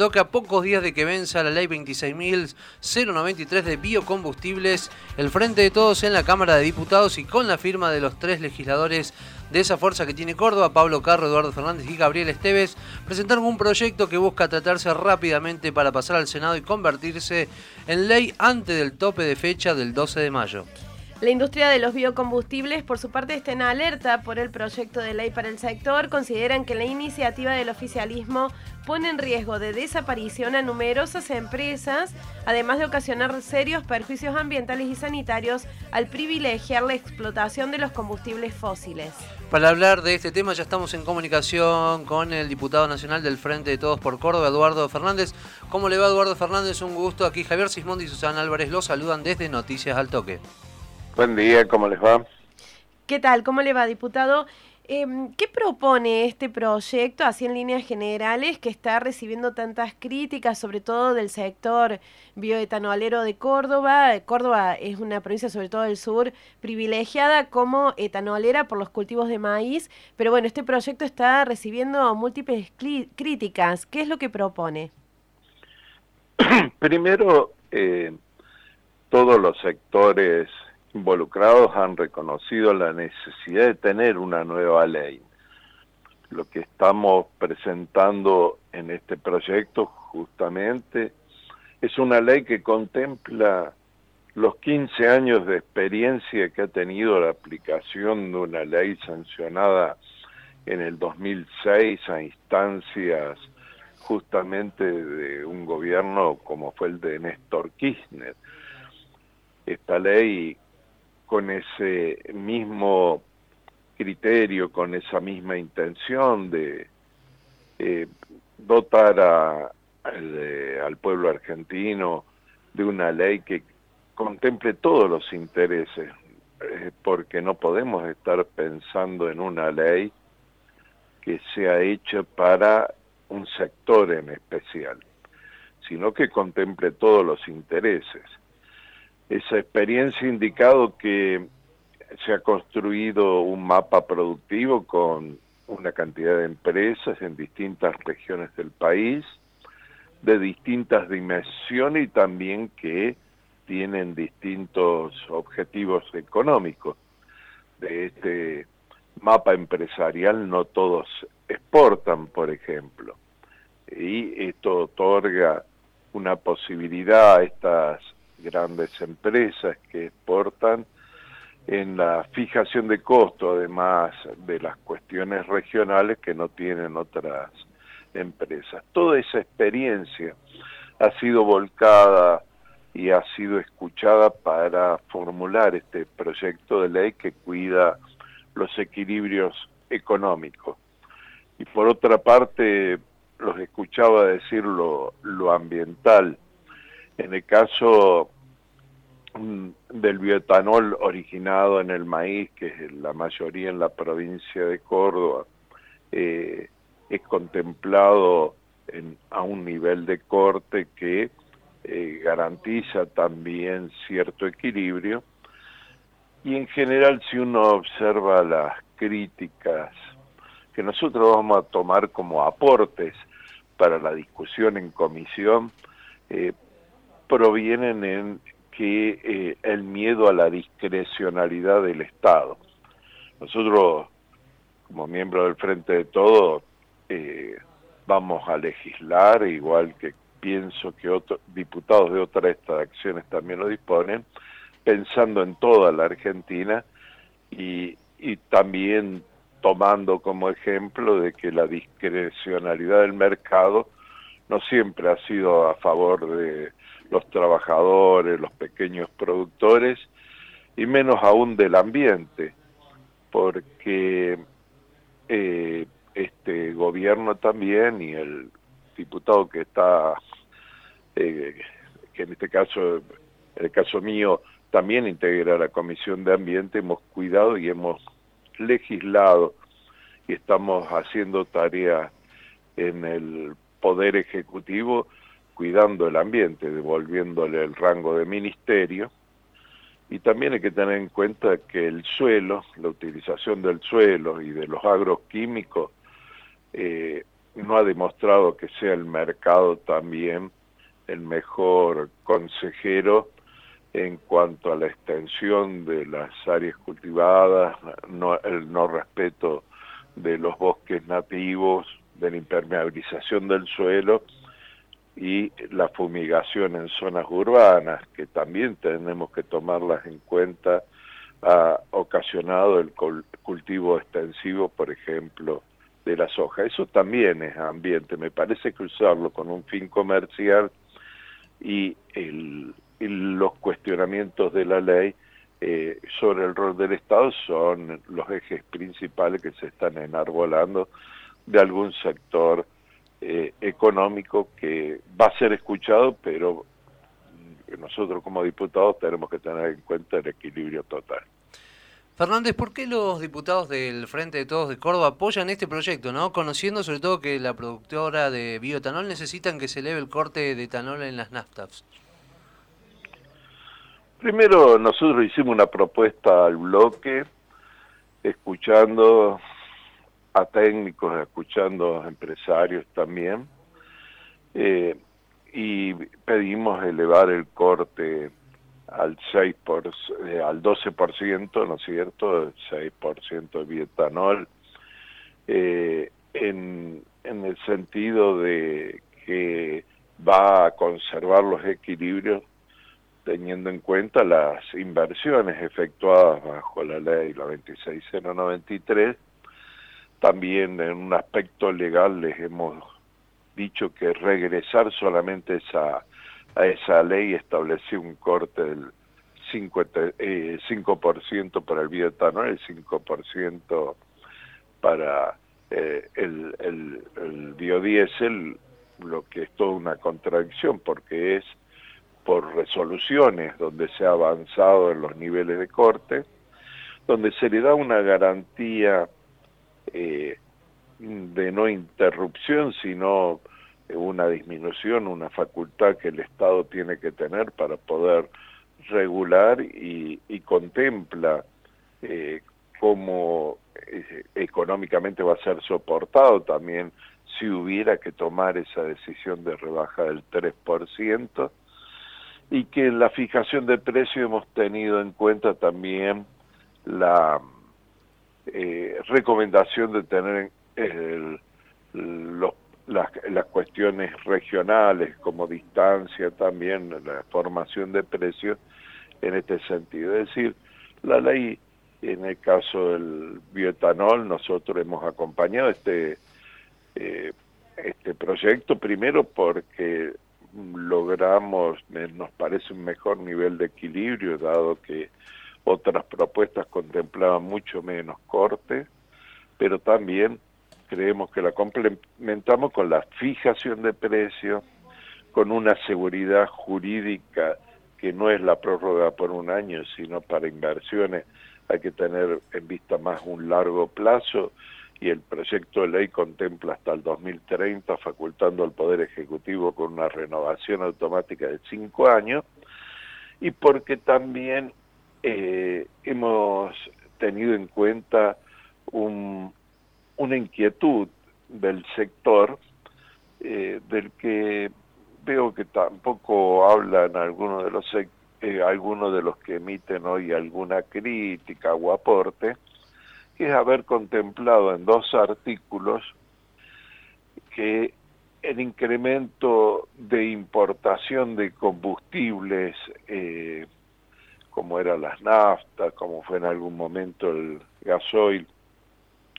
toque a pocos días de que venza la ley 26.093 de biocombustibles, el Frente de Todos en la Cámara de Diputados y con la firma de los tres legisladores de esa fuerza que tiene Córdoba, Pablo Carro, Eduardo Fernández y Gabriel Esteves, presentaron un proyecto que busca tratarse rápidamente para pasar al Senado y convertirse en ley antes del tope de fecha del 12 de mayo. La industria de los biocombustibles, por su parte, está en alerta por el proyecto de ley para el sector. Consideran que la iniciativa del oficialismo pone en riesgo de desaparición a numerosas empresas, además de ocasionar serios perjuicios ambientales y sanitarios al privilegiar la explotación de los combustibles fósiles. Para hablar de este tema ya estamos en comunicación con el diputado nacional del Frente de Todos por Córdoba, Eduardo Fernández. ¿Cómo le va Eduardo Fernández? Un gusto. Aquí Javier Sismondi y Susana Álvarez lo saludan desde Noticias al Toque. Buen día, ¿cómo les va? ¿Qué tal? ¿Cómo le va, diputado? Em, ¿Qué propone este proyecto, así en líneas generales, que está recibiendo tantas críticas, sobre todo del sector bioetanolero de Córdoba? Córdoba es una provincia, sobre todo del sur, privilegiada como etanolera por los cultivos de maíz, pero bueno, este proyecto está recibiendo múltiples críticas. ¿Qué es lo que propone? Primero, eh, todos los sectores involucrados han reconocido la necesidad de tener una nueva ley. Lo que estamos presentando en este proyecto justamente es una ley que contempla los 15 años de experiencia que ha tenido la aplicación de una ley sancionada en el 2006 a instancias justamente de un gobierno como fue el de Néstor Kirchner. Esta ley con ese mismo criterio, con esa misma intención de eh, dotar al pueblo argentino de una ley que contemple todos los intereses, eh, porque no podemos estar pensando en una ley que sea hecha para un sector en especial, sino que contemple todos los intereses esa experiencia ha indicado que se ha construido un mapa productivo con una cantidad de empresas en distintas regiones del país, de distintas dimensiones y también que tienen distintos objetivos económicos. De este mapa empresarial no todos exportan, por ejemplo, y esto otorga una posibilidad a estas grandes empresas que exportan en la fijación de costo, además de las cuestiones regionales que no tienen otras empresas. Toda esa experiencia ha sido volcada y ha sido escuchada para formular este proyecto de ley que cuida los equilibrios económicos. Y por otra parte, los escuchaba decir lo, lo ambiental, en el caso mm, del bioetanol originado en el maíz, que es la mayoría en la provincia de Córdoba, eh, es contemplado a un nivel de corte que eh, garantiza también cierto equilibrio. Y en general, si uno observa las críticas que nosotros vamos a tomar como aportes para la discusión en comisión, eh, provienen en que eh, el miedo a la discrecionalidad del Estado. Nosotros, como miembros del Frente de Todo, eh, vamos a legislar, igual que pienso que otros diputados de otras extracciones también lo disponen, pensando en toda la Argentina y, y también tomando como ejemplo de que la discrecionalidad del mercado no siempre ha sido a favor de los trabajadores, los pequeños productores y menos aún del ambiente, porque eh, este gobierno también y el diputado que está, eh, que en este caso, en el caso mío, también integra la Comisión de Ambiente, hemos cuidado y hemos legislado y estamos haciendo tareas en el Poder Ejecutivo cuidando el ambiente, devolviéndole el rango de ministerio. Y también hay que tener en cuenta que el suelo, la utilización del suelo y de los agroquímicos, eh, no ha demostrado que sea el mercado también el mejor consejero en cuanto a la extensión de las áreas cultivadas, el no respeto de los bosques nativos, de la impermeabilización del suelo y la fumigación en zonas urbanas, que también tenemos que tomarlas en cuenta, ha ocasionado el cultivo extensivo, por ejemplo, de la soja. Eso también es ambiente, me parece que usarlo con un fin comercial y, los cuestionamientos de la ley eh, sobre el rol del Estado son los ejes principales que se están enarbolando de algún sector eh, económico que va a ser escuchado, pero nosotros como diputados tenemos que tener en cuenta el equilibrio total. Fernández, ¿por qué los diputados del Frente de Todos de Córdoba apoyan este proyecto, no? Conociendo sobre todo que la productora de bioetanol necesitan que se eleve el corte de etanol en las naftas. Primero, nosotros hicimos una propuesta al bloque, escuchando a técnicos, escuchando a empresarios también, eh, y pedimos elevar el corte al 6 por, eh, al 12%, ¿no es cierto? El 6% de bioetanol, eh, en, en el sentido de que va a conservar los equilibrios teniendo en cuenta las inversiones efectuadas bajo la ley la 26093. También en un aspecto legal les hemos dicho que regresar solamente a esa ley estableció un corte del 5%, eh, 5 para el bioetanol, el 5% para eh, el, el, el biodiesel, lo que es toda una contradicción porque es por resoluciones donde se ha avanzado en los niveles de corte, donde se le da una garantía eh, de no interrupción, sino una disminución, una facultad que el Estado tiene que tener para poder regular y, contempla eh, cómo eh, económicamente va a ser soportado. También si hubiera que tomar esa decisión de rebaja del 3%, y que en la fijación de precio hemos tenido en cuenta también la eh, recomendación de tener las, las cuestiones regionales como distancia también, la formación de precios en este sentido. Es decir, la ley, en el caso del bioetanol, nosotros hemos acompañado este, eh, este proyecto, primero porque logramos, nos parece un mejor nivel de equilibrio, dado que otras propuestas contemplaban mucho menos corte, pero también creemos que la complementamos con la fijación de precios, con una seguridad jurídica que no es la prórroga por un año, sino para inversiones. Hay que tener en vista más un largo plazo y el proyecto de ley contempla hasta el 2030 facultando al Poder Ejecutivo con una renovación automática de cinco años y porque también eh, hemos tenido en cuenta un, una inquietud del sector eh, del que veo que tampoco hablan algunos de los eh, algunos de los que emiten hoy alguna crítica o aporte, que es haber contemplado en dos artículos que el incremento de importación de combustibles, como eran las naftas, como fue en algún momento el gasoil,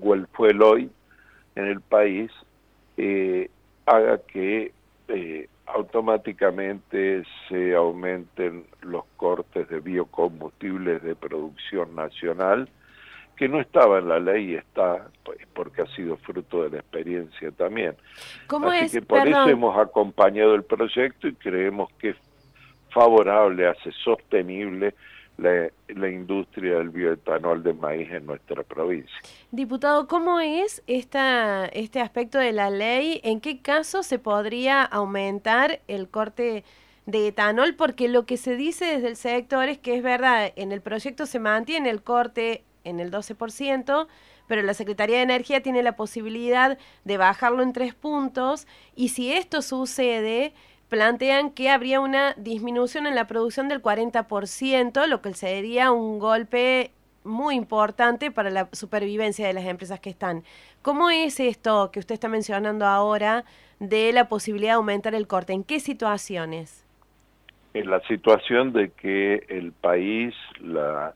o el fuel hoy en el país eh, haga que eh, automáticamente se aumenten los cortes de biocombustibles de producción nacional, que no estaba en la ley y está pues, porque ha sido fruto de la experiencia también. Así que por eso hemos acompañado el proyecto y creemos que favorable, hace sostenible la, industria del bioetanol de maíz en nuestra provincia. Diputado, ¿cómo es esta, este aspecto de la ley? ¿En qué caso se podría aumentar el corte de etanol? Porque lo que se dice desde el sector es que es verdad, en el proyecto se mantiene el corte en el 12%, pero la Secretaría de Energía tiene la posibilidad de bajarlo en tres puntos y si esto sucede, plantean que habría una disminución en la producción del 40%, lo que sería un golpe muy importante para la supervivencia de las empresas que están. ¿Cómo es esto que usted está mencionando ahora de la posibilidad de aumentar el corte? ¿En qué situaciones? En la situación de que el país la,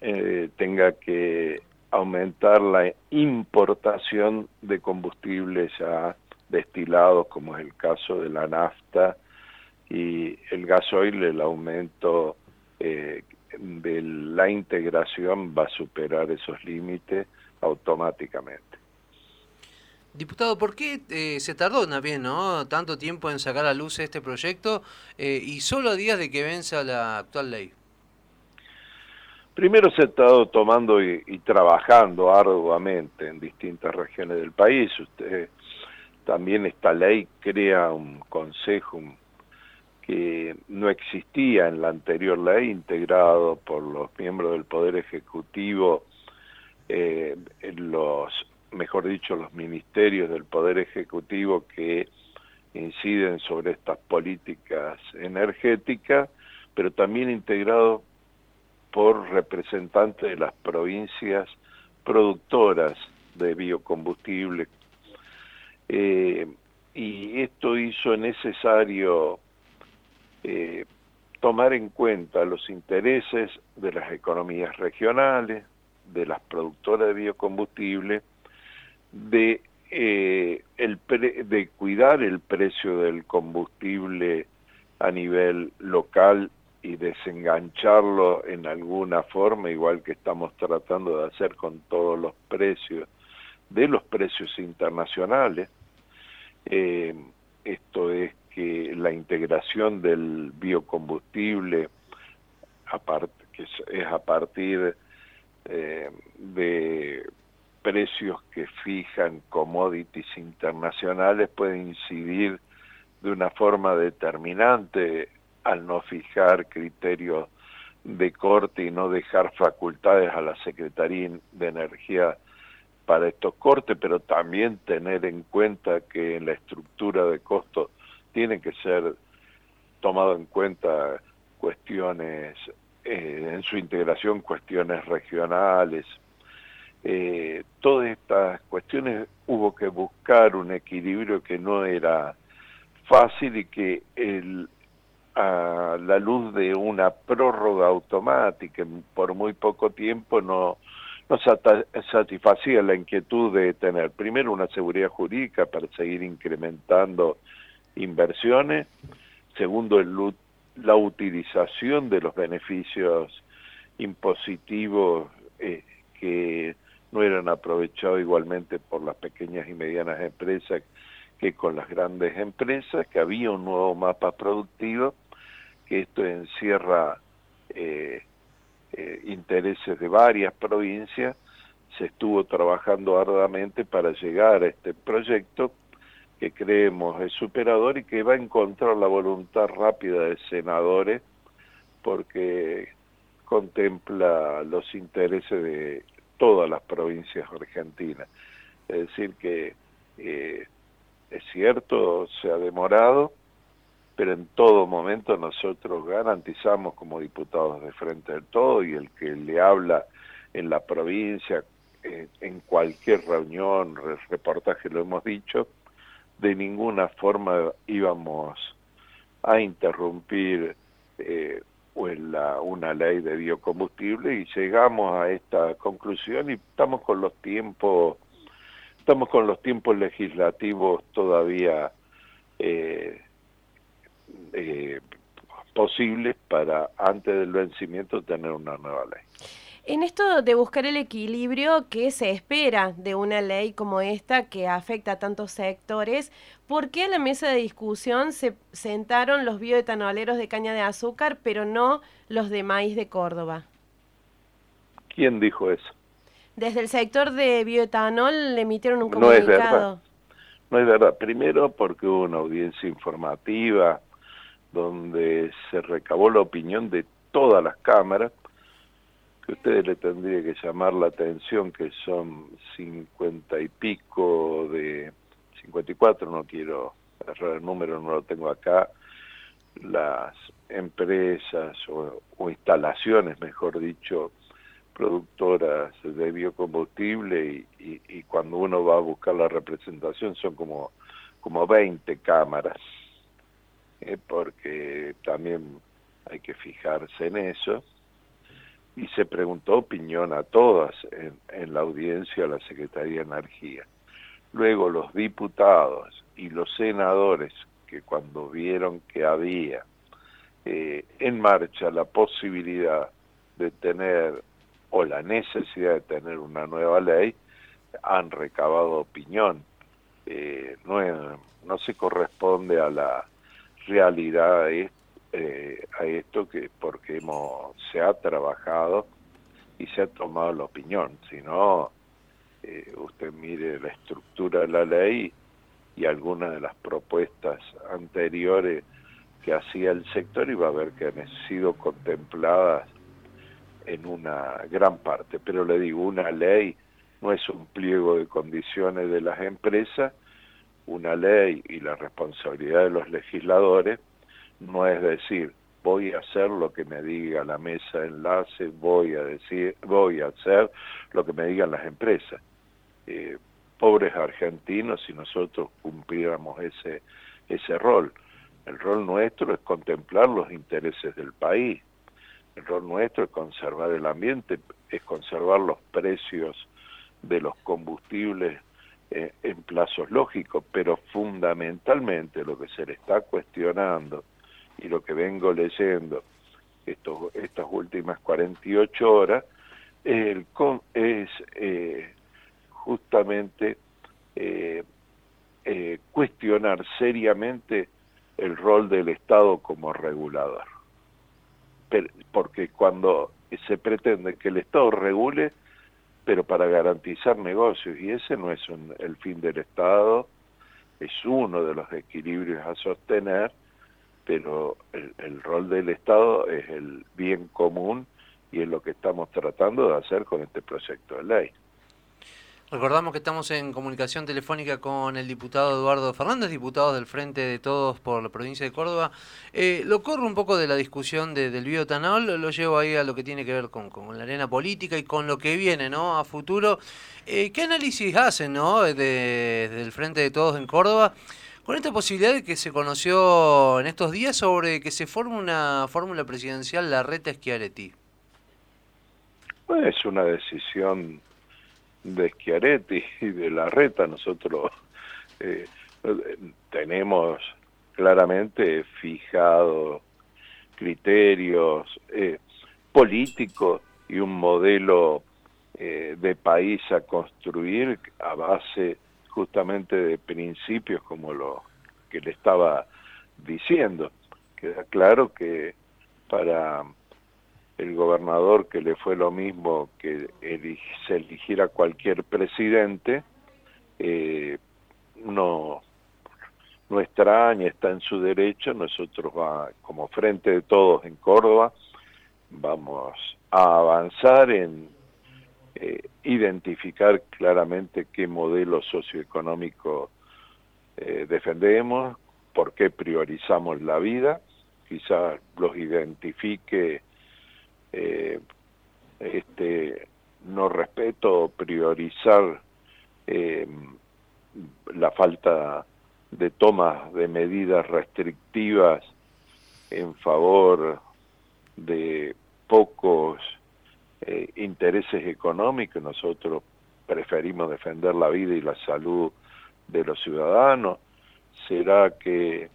eh, tenga que aumentar la importación de combustibles ya destilados, como es el caso de la nafta y el gasoil, el aumento eh, de la integración va a superar esos límites automáticamente. Diputado, ¿por qué eh, se tardó también ¿no? tanto tiempo en sacar a luz este proyecto eh, y solo a días de que venza la actual ley? Primero se ha estado tomando y, y, trabajando arduamente en distintas regiones del país. Usted también esta ley crea un consejo que no existía en la anterior ley, integrado por los miembros del Poder Ejecutivo, eh, los, mejor dicho, los ministerios del Poder Ejecutivo que inciden sobre estas políticas energéticas, pero también integrado por representantes de las provincias productoras de biocombustibles eh, y esto hizo necesario eh, tomar en cuenta los intereses de las economías regionales, de las productoras de biocombustible, eh, de cuidar el precio del combustible a nivel local y desengancharlo en alguna forma, igual que estamos tratando de hacer con todos los precios, de los precios internacionales, eh, esto es que la integración del biocombustible, que es, a partir eh, de precios que fijan commodities internacionales, puede incidir de una forma determinante al no fijar criterios de corte y no dejar facultades a la Secretaría de Energía para estos cortes, pero también tener en cuenta que en la estructura de costos tiene que ser tomado en cuenta cuestiones, eh, en su integración, cuestiones regionales. Eh, todas estas cuestiones hubo que buscar un equilibrio que no era fácil y que el, a la luz de una prórroga automática por muy poco tiempo no no satisfacía la inquietud de tener primero una seguridad jurídica para seguir incrementando inversiones, segundo el, la utilización de los beneficios impositivos eh, que no eran aprovechados igualmente por las pequeñas y medianas empresas que con las grandes empresas, que había un nuevo mapa productivo, que esto encierra eh, eh, intereses de varias provincias, se estuvo trabajando arduamente para llegar a este proyecto que creemos es superador y que va a encontrar la voluntad rápida de senadores porque contempla los intereses de todas las provincias argentinas. Es decir, que eh, es cierto, se ha demorado, pero en todo momento nosotros garantizamos como diputados de Frente del Todo y el que le habla en la provincia, eh, en cualquier reunión, reportaje lo hemos dicho, de ninguna forma íbamos a interrumpir eh, una ley de biocombustible y llegamos a esta conclusión y estamos con los tiempos estamos con los tiempos legislativos todavía eh, eh, posibles para antes del vencimiento tener una nueva ley. En esto de buscar el equilibrio que se espera de una ley como esta que afecta a tantos sectores, ¿por qué a la mesa de discusión se sentaron los bioetanoleros de caña de azúcar, pero no los de maíz de Córdoba? ¿Quién dijo eso? Desde el sector de bioetanol le emitieron un comunicado. No es verdad. No es verdad. Primero porque hubo una audiencia informativa, donde se recabó la opinión de todas las cámaras, que ustedes le tendría que llamar la atención, que son cincuenta y pico de, 54, no quiero errar el número, no lo tengo acá, las empresas o, instalaciones, mejor dicho, productoras de biocombustible y, y, cuando uno va a buscar la representación son como, como 20 cámaras, eh, porque también hay que fijarse en eso. Y se preguntó opinión a todas en, en la audiencia a la Secretaría de Energía. Luego los diputados y los senadores que cuando vieron que había eh, en marcha la posibilidad de tener o la necesidad de tener una nueva ley, han recabado opinión. Eh, no, no se corresponde a la realidad eh, a esto que porque hemos, se ha trabajado y se ha tomado la opinión, sino eh, usted mire la estructura de la ley y algunas de las propuestas anteriores que hacía el sector y va a ver que han sido contempladas en una gran parte. Pero le digo, una ley no es un pliego de condiciones de las empresas, una ley y la responsabilidad de los legisladores no es decir, voy a hacer lo que me diga la mesa de enlace, voy a decir, voy a hacer lo que me digan las empresas. Eh, pobres argentinos si nosotros cumpliéramos ese, ese rol. El rol nuestro es contemplar los intereses del país. El rol nuestro es conservar el ambiente, es conservar los precios de los combustibles eh, en plazos lógicos, pero fundamentalmente lo que se le está cuestionando y lo que vengo leyendo estos, estas últimas 48 horas es, eh, justamente eh, eh, cuestionar seriamente el rol del Estado como regulador. porque cuando se pretende que el Estado regule, pero para garantizar negocios, y ese no es el fin del Estado, es uno de los equilibrios a sostener, pero el rol del Estado es el bien común y es lo que estamos tratando de hacer con este proyecto de ley. Recordamos que estamos en comunicación telefónica con el diputado Eduardo Fernández, diputado del Frente de Todos por la provincia de Córdoba. Eh, lo corro un poco de la discusión del biotanol, lo llevo ahí a lo que tiene que ver con, la arena política y con lo que viene ¿no? a futuro. Eh, ¿Qué análisis hacen ¿no? del Frente de Todos en Córdoba? Con esta posibilidad de que se conoció en estos días sobre que se forme una fórmula presidencial, la reta Schiaretti. Pues es una decisión de Schiaretti y de la reta, nosotros eh, tenemos claramente fijado criterios eh, políticos y un modelo eh, de país a construir a base justamente de principios como lo que le estaba diciendo. Queda claro que para el gobernador que le fue lo mismo que se eligiera cualquier presidente, eh, no, no extraña, está en su derecho, nosotros va, como frente de todos en Córdoba, vamos a avanzar en eh, identificar claramente qué modelo socioeconómico eh, defendemos, por qué priorizamos la vida, quizás los identifique eh, este, no respeto priorizar eh, la falta de toma de medidas restrictivas en favor de pocos eh, intereses económicos. Nosotros preferimos defender la vida y la salud de los ciudadanos. ¿Será que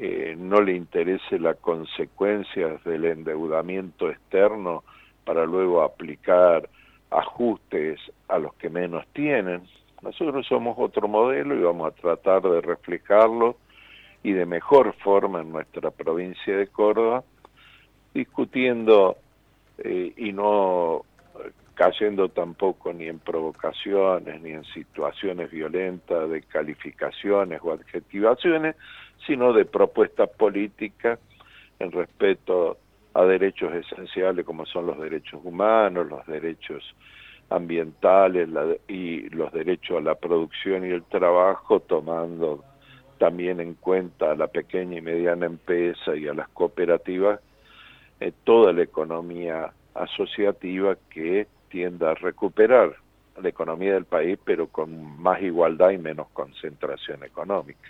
eh, no le interese las consecuencias del endeudamiento externo para luego aplicar ajustes a los que menos tienen. Nosotros somos otro modelo y vamos a tratar de reflejarlo y de mejor forma en nuestra provincia de Córdoba, discutiendo eh, y no cayendo tampoco ni en provocaciones, ni en situaciones violentas de calificaciones o adjetivaciones, sino de propuestas políticas en respeto a derechos esenciales como son los derechos humanos, los derechos ambientales y los derechos a la producción y el trabajo, tomando también en cuenta a la pequeña y mediana empresa y a las cooperativas, eh, toda la economía asociativa que tienda a recuperar la economía del país, pero con más igualdad y menos concentración económica.